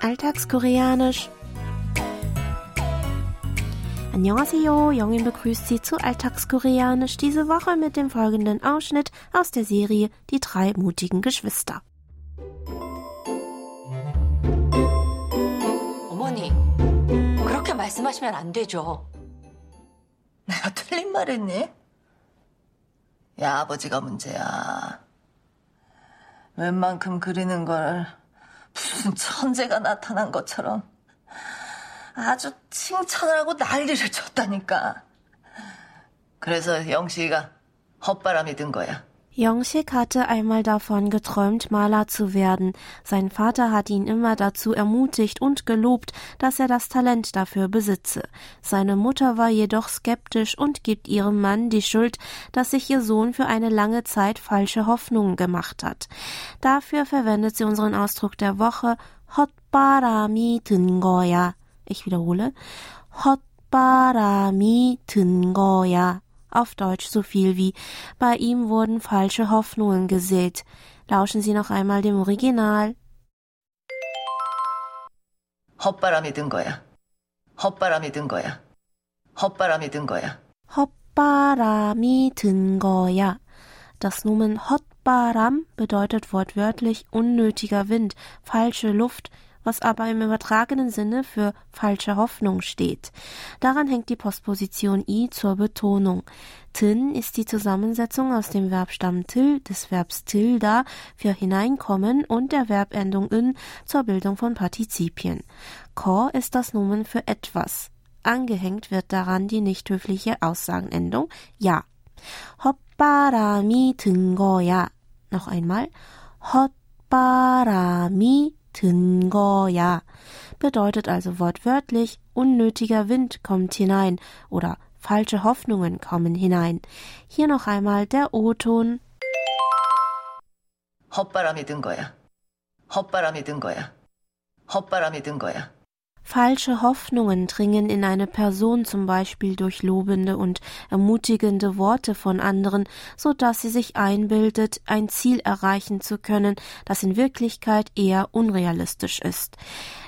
Alltagskoreanisch. Annyeonghaseyo, Jongin begrüßt Sie zu Alltagskoreanisch diese Woche mit dem folgenden Ausschnitt aus der Serie Die drei mutigen Geschwister. 어머니, 그렇게 말씀하시면 안 되죠. 내가 틀린 말 했니? 야, 아버지가 문제야. 웬만큼 그리는 걸 무슨 천재가 나타난 것처럼 아주 칭찬을 하고 난리를 쳤다니까. 그래서 영식이가 헛바람이 든 거야. Jongschik hatte einmal davon geträumt, Maler zu werden. Sein Vater hat ihn immer dazu ermutigt und gelobt, dass er das Talent dafür besitze. Seine Mutter war jedoch skeptisch und gibt ihrem Mann die Schuld, dass sich ihr Sohn für eine lange Zeit falsche Hoffnungen gemacht hat. Dafür verwendet sie unseren Ausdruck der Woche Hotbarami Tungoya. Ich wiederhole. Hotbarami Tungoya. auf Deutsch so viel wie bei ihm wurden falsche Hoffnungen gesät. Lauschen Sie noch einmal dem Original. 헛바람이 든 거야. 헛바람이 든 거야. 헛바람이 든 거야. 헛바람이 든 거야. Das Nomen 헛바람 bedeutet wortwörtlich unnötiger Wind, falsche Luft, was aber im übertragenen Sinne für falsche Hoffnung steht. Daran hängt die Postposition i zur Betonung. Tin ist die Zusammensetzung aus dem Verbstamm til, des Verbs tilda für hineinkommen und der Verbendung in zur Bildung von Partizipien. Ko ist das Nomen für etwas. Angehängt wird daran die nicht höfliche Aussagenendung ja. 헛바람이 든 거야. Noch einmal. 헛바람이 든 거야 bedeutet also wortwörtlich unnötiger Wind kommt hinein oder falsche Hoffnungen kommen hinein. Hier noch einmal der O-Ton. 헛바람이 든 거야. 헛바람이 든 거야. 헛바람이 든 거야. Falsche Hoffnungen dringen in eine Person zum Beispiel durch lobende und ermutigende Worte von anderen, so dass sie sich einbildet, ein Ziel erreichen zu können, das in Wirklichkeit eher unrealistisch ist.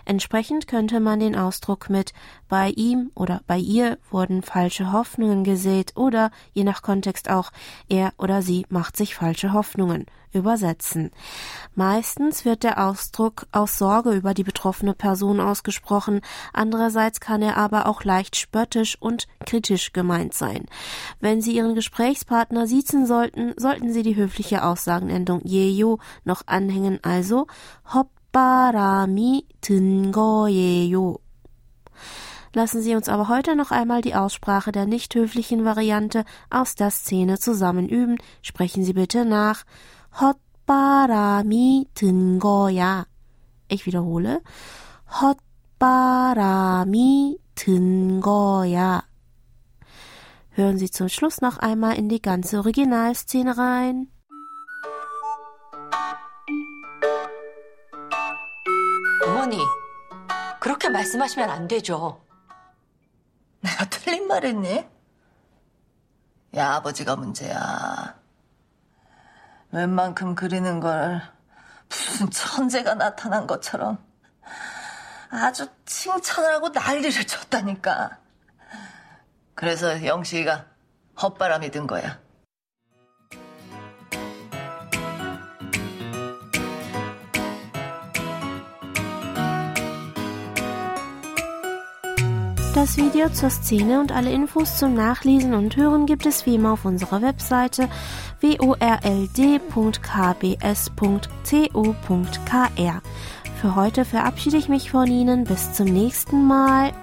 Entsprechend könnte man den Ausdruck mit bei ihm oder bei ihr wurden falsche Hoffnungen gesät oder je nach Kontext auch er oder sie macht sich falsche Hoffnungen übersetzen. Meistens wird der Ausdruck aus Sorge über die betroffene Person ausgesprochen, andererseits kann er aber auch leicht spöttisch und kritisch gemeint sein. Wenn Sie Ihren Gesprächspartner siezen sollten, sollten Sie die höfliche Aussagenendung jeyo noch anhängen, also hopparami tingoyeyo. Lassen Sie uns aber heute noch einmal die Aussprache der nicht höflichen Variante aus der Szene zusammenüben. Sprechen Sie bitte nach. 헛바람이 든 거야. Ich wiederhole. 헛바람이 든 거야. Hören Sie zum Schluss noch einmal in die ganze Originalszene rein. 어머니, 그렇게 말씀하시면 안 되죠. 내가 틀린 말 했니? 야, 아버지가 문제야. 웬만큼 그리는 걸 무슨 천재가 나타난 것처럼 아주 칭찬을 하고 난리를 쳤다니까. 그래서 영식이가 헛바람이 든 거야. Das Video zur Szene und alle Infos zum Nachlesen und Hören gibt es wie immer auf unserer Webseite world.kbs.co.kr. Für heute verabschiede ich mich von Ihnen. Bis zum nächsten Mal.